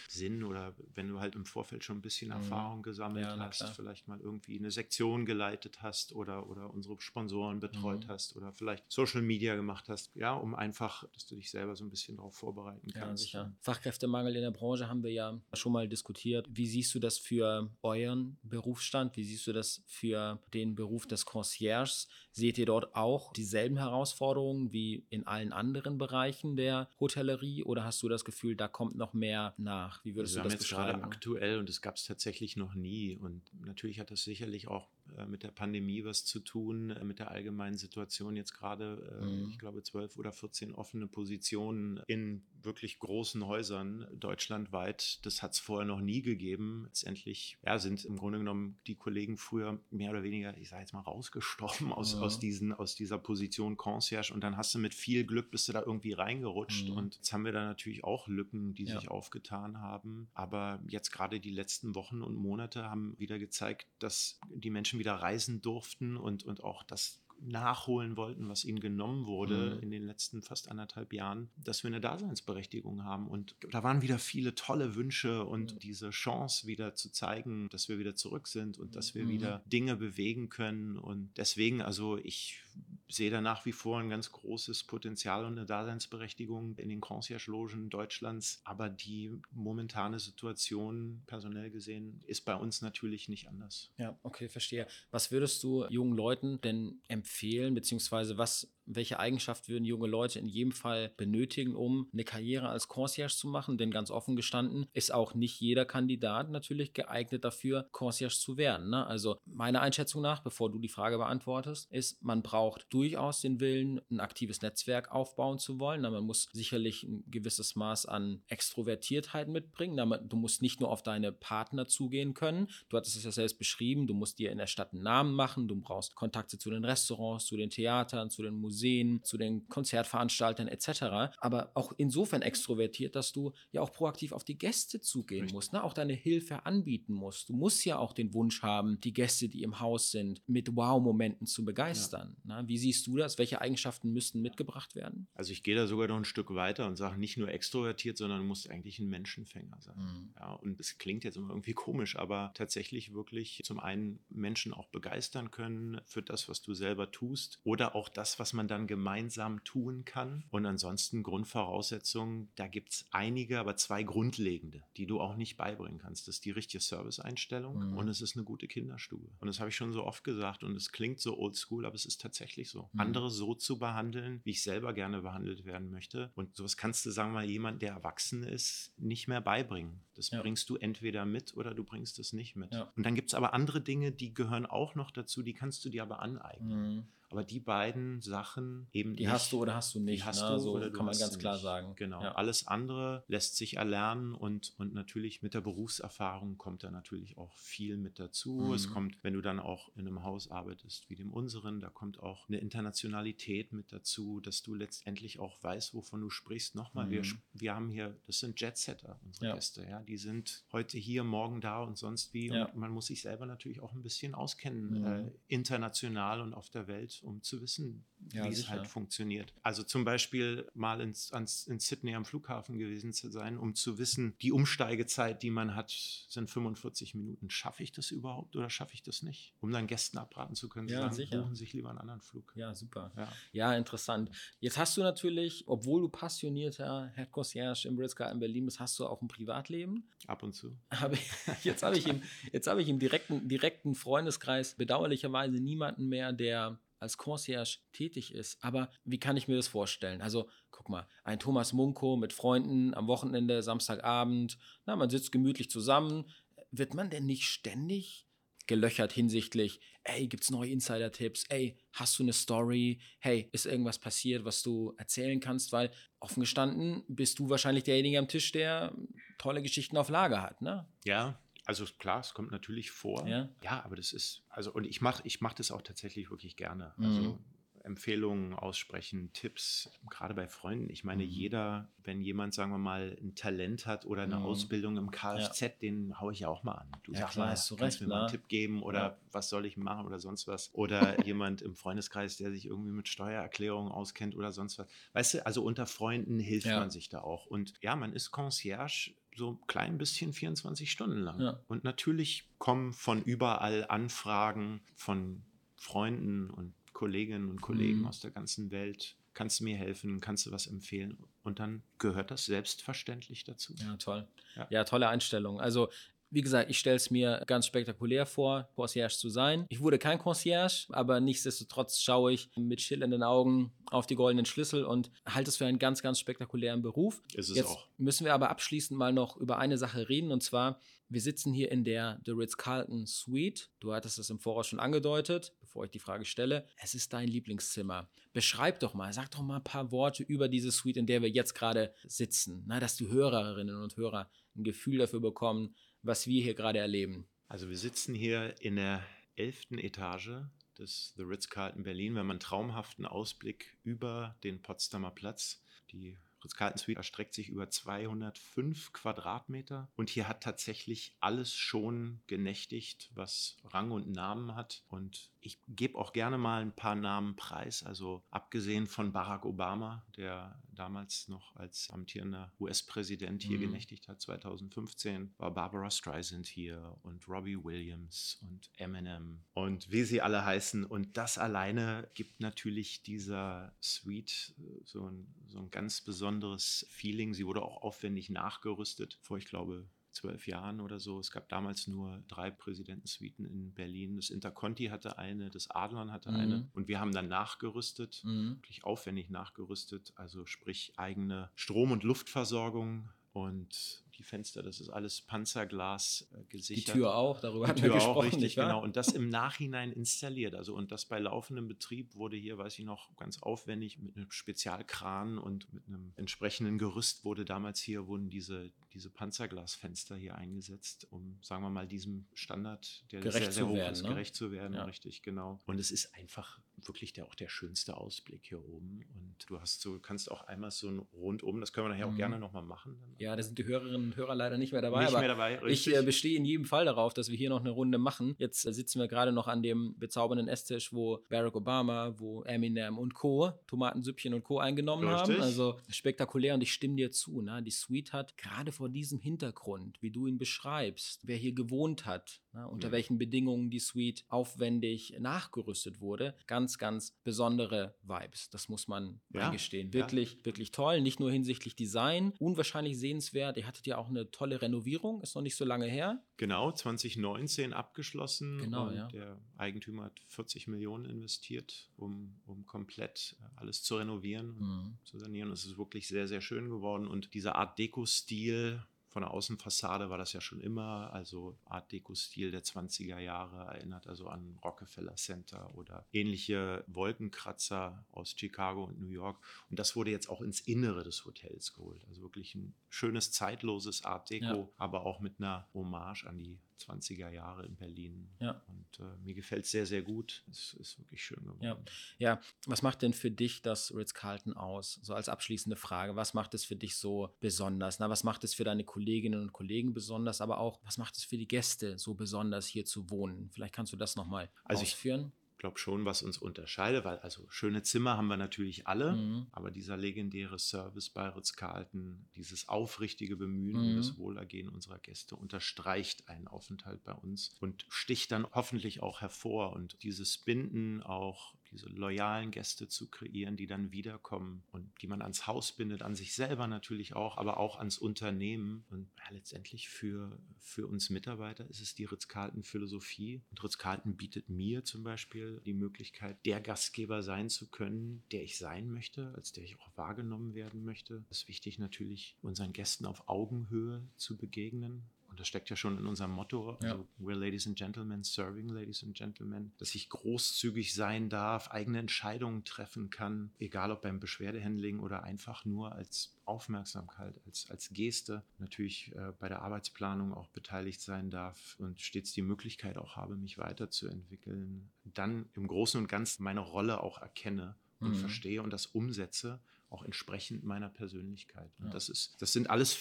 Sinn oder wenn du halt im Vorfeld schon ein bisschen mhm. Erfahrung gesammelt ja, hast, vielleicht mal irgendwie eine Sektion geleitet hast oder, oder unsere Sponsoren betreut mhm. hast oder vielleicht Social Media gemacht hast, ja, um einfach, dass du dich selber so ein bisschen darauf vorbereiten kannst.
Ja, sicher. Fachkräftemangel in der Branche haben wir ja schon mal diskutiert. Wie siehst du das für euren Berufsstand? Wie siehst du das für den Beruf des Concierges? Seht ihr dort auch dieselben Herausforderungen wie in allen anderen Bereichen der Hotellerie oder hast du das Gefühl, da kommt noch mehr nach?
Wie würdest also du das beschreiben? Wir haben jetzt gerade aktuell und das gab es tatsächlich noch nie und natürlich hat das sicherlich auch mit der Pandemie was zu tun, äh, mit der allgemeinen Situation jetzt gerade, äh, mhm. ich glaube, zwölf oder 14 offene Positionen in wirklich großen Häusern deutschlandweit. Das hat es vorher noch nie gegeben. Letztendlich ja, sind im Grunde genommen die Kollegen früher mehr oder weniger, ich sage jetzt mal, rausgestorben aus, ja. aus, diesen, aus dieser Position Concierge und dann hast du mit viel Glück bist du da irgendwie reingerutscht mhm. und jetzt haben wir da natürlich auch Lücken, die ja. sich aufgetan haben. Aber jetzt gerade die letzten Wochen und Monate haben wieder gezeigt, dass die Menschen wieder reisen durften und, und auch das nachholen wollten, was ihnen genommen wurde mhm. in den letzten fast anderthalb Jahren, dass wir eine Daseinsberechtigung haben. Und da waren wieder viele tolle Wünsche und mhm. diese Chance wieder zu zeigen, dass wir wieder zurück sind und dass wir mhm. wieder Dinge bewegen können. Und deswegen, also ich sehe da nach wie vor ein ganz großes Potenzial und eine Daseinsberechtigung in den Concierge-Logen Deutschlands. Aber die momentane Situation, personell gesehen, ist bei uns natürlich nicht anders.
Ja, okay, verstehe. Was würdest du jungen Leuten denn empfehlen, beziehungsweise was welche Eigenschaft würden junge Leute in jedem Fall benötigen, um eine Karriere als Concierge zu machen? Denn ganz offen gestanden ist auch nicht jeder Kandidat natürlich geeignet dafür, Concierge zu werden. Ne? Also meiner Einschätzung nach, bevor du die Frage beantwortest, ist, man braucht durchaus den Willen, ein aktives Netzwerk aufbauen zu wollen. Na, man muss sicherlich ein gewisses Maß an Extrovertiertheit mitbringen. Na, du musst nicht nur auf deine Partner zugehen können. Du hattest es ja selbst beschrieben, du musst dir in der Stadt einen Namen machen, du brauchst Kontakte zu den Restaurants, zu den Theatern, zu den Museen Museen, zu den Konzertveranstaltern etc. Aber auch insofern extrovertiert, dass du ja auch proaktiv auf die Gäste zugehen Richtig. musst, ne? auch deine Hilfe anbieten musst. Du musst ja auch den Wunsch haben, die Gäste, die im Haus sind, mit Wow-Momenten zu begeistern. Ja. Ne? Wie siehst du das? Welche Eigenschaften müssten mitgebracht werden?
Also ich gehe da sogar noch ein Stück weiter und sage nicht nur extrovertiert, sondern du musst eigentlich ein Menschenfänger sein. Mhm. Ja, und es klingt jetzt immer irgendwie komisch, aber tatsächlich wirklich zum einen Menschen auch begeistern können für das, was du selber tust oder auch das, was man dann gemeinsam tun kann. Und ansonsten Grundvoraussetzungen, da gibt es einige, aber zwei grundlegende, die du auch nicht beibringen kannst. Das ist die richtige Serviceeinstellung mhm. und es ist eine gute Kinderstube. Und das habe ich schon so oft gesagt und es klingt so oldschool, aber es ist tatsächlich so. Mhm. Andere so zu behandeln, wie ich selber gerne behandelt werden möchte. Und sowas kannst du, sagen wir mal, jemand, der erwachsen ist, nicht mehr beibringen. Das ja. bringst du entweder mit oder du bringst es nicht mit. Ja. Und dann gibt es aber andere Dinge, die gehören auch noch dazu, die kannst du dir aber aneignen. Mhm. Aber die beiden Sachen eben
Die nicht, hast du oder hast du nicht. Die
hast ne? du so oder kann man ganz klar sagen. Genau. Ja. Alles andere lässt sich erlernen und, und natürlich mit der Berufserfahrung kommt da natürlich auch viel mit dazu. Mhm. Es kommt, wenn du dann auch in einem Haus arbeitest wie dem unseren, da kommt auch eine Internationalität mit dazu, dass du letztendlich auch weißt, wovon du sprichst. Nochmal, mhm. wir, wir haben hier, das sind Jetsetter, unsere ja. Gäste, ja. Die sind heute hier, morgen da und sonst wie. Ja. Und man muss sich selber natürlich auch ein bisschen auskennen, mhm. äh, international und auf der Welt um zu wissen, ja, wie sicher. es halt funktioniert. Also zum Beispiel mal ins, ans, in Sydney am Flughafen gewesen zu sein, um zu wissen, die Umsteigezeit, die man hat, sind 45 Minuten. Schaffe ich das überhaupt oder schaffe ich das nicht? Um dann Gästen abraten zu können, ja, sagen, sicher. buchen sich lieber einen anderen Flug.
Ja, super. Ja. ja. interessant. Jetzt hast du natürlich, obwohl du passionierter Head Concierge im Ritz-Carlton Berlin bist, hast du auch ein Privatleben.
Ab und zu.
Aber jetzt habe ich, im, hab ich im direkten, direkten Freundeskreis bedauerlicherweise niemanden mehr, der als Concierge tätig ist. Aber wie kann ich mir das vorstellen? Also, guck mal, ein Thomas Munko mit Freunden am Wochenende, Samstagabend, na, man sitzt gemütlich zusammen. Wird man denn nicht ständig gelöchert hinsichtlich, ey, gibt's neue Insider-Tipps? Ey, hast du eine Story? Hey, ist irgendwas passiert, was du erzählen kannst? Weil offen gestanden bist du wahrscheinlich derjenige am Tisch, der tolle Geschichten auf Lager hat, ne?
Ja, also klar, es kommt natürlich vor. Ja, ja aber das ist, also, und ich mache ich mach das auch tatsächlich wirklich gerne. Also mhm. Also Empfehlungen aussprechen, Tipps, gerade bei Freunden. Ich meine, mhm. jeder, wenn jemand, sagen wir mal, ein Talent hat oder eine mhm. Ausbildung im Kfz, ja. den haue ich ja auch mal an.
Du ja, sagst klar, mal,
hast du kannst recht, mir mal einen Tipp geben oder ja. was soll ich machen oder sonst was. Oder jemand im Freundeskreis, der sich irgendwie mit Steuererklärungen auskennt oder sonst was. Weißt du, also unter Freunden hilft man sich da auch. Und ja, man ist Concierge so ein klein bisschen 24 Stunden lang. Ja. Und natürlich kommen von überall Anfragen von Freunden und Kolleginnen und Kollegen mhm. aus der ganzen Welt. Kannst du mir helfen? Kannst du was empfehlen? Und dann gehört das selbstverständlich dazu.
Ja, toll. Ja, ja tolle Einstellung. Also wie gesagt, ich stelle es mir ganz spektakulär vor, Concierge zu sein. Ich wurde kein Concierge, aber nichtsdestotrotz schaue ich mit schillernden Augen auf die goldenen Schlüssel und halte es für einen ganz, ganz spektakulären Beruf.
Ist es
Jetzt
auch.
müssen wir aber abschließend mal noch über eine Sache reden und zwar, wir sitzen hier in der The Ritz-Carlton Suite. Du hattest es im Voraus schon angedeutet, bevor ich die Frage stelle. Es ist dein Lieblingszimmer. Beschreib doch mal, sag doch mal ein paar Worte über diese Suite, in der wir jetzt gerade sitzen, na, dass die Hörerinnen und Hörer ein Gefühl dafür bekommen, was wir hier gerade erleben.
Also wir sitzen hier in der elften Etage des The Ritz-Carlton Berlin. Wir haben einen traumhaften Ausblick über den Potsdamer Platz. Die Ritz-Carlton Suite erstreckt sich über 205 Quadratmeter und hier hat tatsächlich alles schon genächtigt, was Rang und Namen hat. Und ich gebe auch gerne mal ein paar Namen preis. Also abgesehen von Barack Obama, der damals noch als amtierender US-Präsident hier mhm. genächtigt hat, 2015, war Barbara Streisand hier und Robbie Williams und Eminem und wie sie alle heißen. Und das alleine gibt natürlich dieser Suite äh, so ein, so ein ganz besonderes Feeling. Sie wurde auch aufwendig nachgerüstet vor, ich glaube, zwölf Jahren oder so. Es gab damals nur drei Präsidentensuiten in Berlin. Das Interconti hatte eine, das Adlon hatte mhm. eine. Und wir haben dann nachgerüstet, mhm. wirklich aufwendig nachgerüstet. Also sprich eigene Strom- und Luftversorgung und die Fenster, das ist alles Panzerglas äh, gesichert.
Die Tür auch, darüber
die Tür auch, richtig, genau. Und das im Nachhinein installiert. Also und das bei laufendem Betrieb wurde hier, weiß ich noch, ganz aufwendig mit einem Spezialkran und mit einem entsprechenden Gerüst wurde damals hier, wurden diese, diese Panzerglasfenster hier eingesetzt, um, sagen wir mal, diesem Standard, der
gerecht
sehr, sehr
hoch werden,
ist,
ne?
gerecht zu werden, ja. richtig, genau. Und es ist einfach wirklich der, auch der schönste Ausblick hier oben. Und du hast so, kannst auch einmal so ein rundum, das können wir nachher auch mhm. gerne nochmal machen.
Ja, da sind die Hörerinnen und Hörer leider nicht mehr dabei.
Nicht mehr dabei,
richtig. ich äh, bestehe in jedem Fall darauf, dass wir hier noch eine Runde machen. Jetzt äh, sitzen wir gerade noch an dem bezaubernden Esstisch, wo Barack Obama, wo Eminem und Co. Tomatensüppchen und Co. eingenommen richtig. haben. Also spektakulär und ich stimme dir zu. Ne? Die Suite hat gerade vor diesem Hintergrund, wie du ihn beschreibst, wer hier gewohnt hat, ne? unter ja. welchen Bedingungen die Suite aufwendig nachgerüstet wurde, ganz, ganz besondere Vibes. Das muss man ja. eingestehen. Wirklich, ja. wirklich toll. Nicht nur hinsichtlich Design, unwahrscheinlich sehenswert. Ihr hattet ja auch eine tolle Renovierung, ist noch nicht so lange her.
Genau, 2019 abgeschlossen.
Genau, ja.
Der Eigentümer hat 40 Millionen investiert, um, um komplett äh, alles zu renovieren, mhm. zu sanieren. Es ist wirklich sehr, sehr schön geworden. Und dieser Art Deko-Stil, von der Außenfassade war das ja schon immer, also Art Deco-Stil der 20er Jahre, erinnert also an Rockefeller Center oder ähnliche Wolkenkratzer aus Chicago und New York. Und das wurde jetzt auch ins Innere des Hotels geholt. Also wirklich ein schönes, zeitloses Art Deco, ja. aber auch mit einer Hommage an die 20er Jahre in Berlin.
Ja.
Und äh, mir gefällt es sehr, sehr gut. Es ist wirklich schön geworden.
Ja. ja, was macht denn für dich das Ritz-Carlton aus? So als abschließende Frage. Was macht es für dich so besonders? Na, was macht es für deine Kolleginnen und Kollegen besonders? Aber auch, was macht es für die Gäste so besonders, hier zu wohnen? Vielleicht kannst du das nochmal also ausführen.
Ich, glaube schon, was uns unterscheidet, weil also schöne Zimmer haben wir natürlich alle, mhm. aber dieser legendäre Service bei Ritz-Carlton, dieses aufrichtige Bemühen mhm. um das Wohlergehen unserer Gäste unterstreicht einen Aufenthalt bei uns und sticht dann hoffentlich auch hervor und dieses Binden auch diese loyalen Gäste zu kreieren, die dann wiederkommen und die man ans Haus bindet, an sich selber natürlich auch, aber auch ans Unternehmen. Und ja, letztendlich für, für uns Mitarbeiter ist es die Ritz-Carlton-Philosophie. Und Ritz-Carlton bietet mir zum Beispiel die Möglichkeit, der Gastgeber sein zu können, der ich sein möchte, als der ich auch wahrgenommen werden möchte. Es ist wichtig natürlich, unseren Gästen auf Augenhöhe zu begegnen und das steckt ja schon in unserem Motto, also ja. we're ladies and gentlemen, serving ladies and gentlemen, dass ich großzügig sein darf, eigene Entscheidungen treffen kann, egal ob beim Beschwerdehandling oder einfach nur als Aufmerksamkeit, als, als Geste, natürlich äh, bei der Arbeitsplanung auch beteiligt sein darf und stets die Möglichkeit auch habe, mich weiterzuentwickeln, dann im Großen und Ganzen meine Rolle auch erkenne und mhm. verstehe und das umsetze, auch entsprechend meiner Persönlichkeit. Und ja. das ist, das sind alles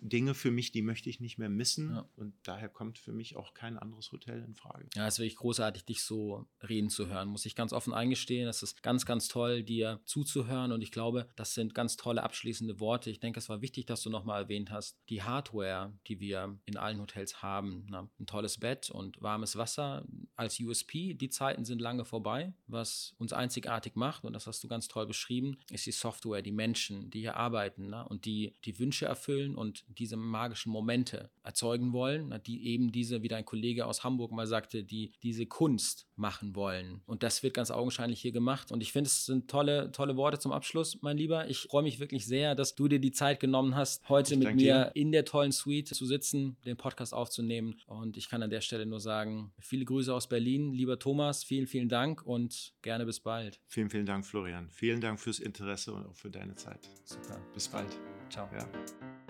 Dinge für mich, die möchte ich nicht mehr missen. Ja. Und daher kommt für mich auch kein anderes Hotel in Frage.
Ja, es ist wirklich großartig, dich so reden zu hören. Muss ich ganz offen eingestehen. Es ist ganz, ganz toll, dir zuzuhören. Und ich glaube, das sind ganz tolle abschließende Worte. Ich denke, es war wichtig, dass du nochmal erwähnt hast, die Hardware, die wir in allen Hotels haben. Na, ein tolles Bett und warmes Wasser als USP. Die Zeiten sind lange vorbei. Was uns einzigartig macht, und das hast du ganz toll beschrieben, ist die Software, die Menschen, die hier arbeiten na, und die die Wünsche erfüllen und diese magischen Momente erzeugen wollen, die eben diese, wie dein Kollege aus Hamburg mal sagte, die diese Kunst machen wollen. Und das wird ganz augenscheinlich hier gemacht. Und ich finde, es sind tolle, tolle Worte zum Abschluss, mein Lieber. Ich freue mich wirklich sehr, dass du dir die Zeit genommen hast, heute ich mit mir dir. in der tollen Suite zu sitzen, den Podcast aufzunehmen. Und ich kann an der Stelle nur sagen, viele Grüße aus Berlin. Lieber Thomas, vielen, vielen Dank und gerne bis bald.
Vielen, vielen Dank, Florian. Vielen Dank fürs Interesse und auch für deine Zeit.
Super. Bis bald. Ciao.
Ja.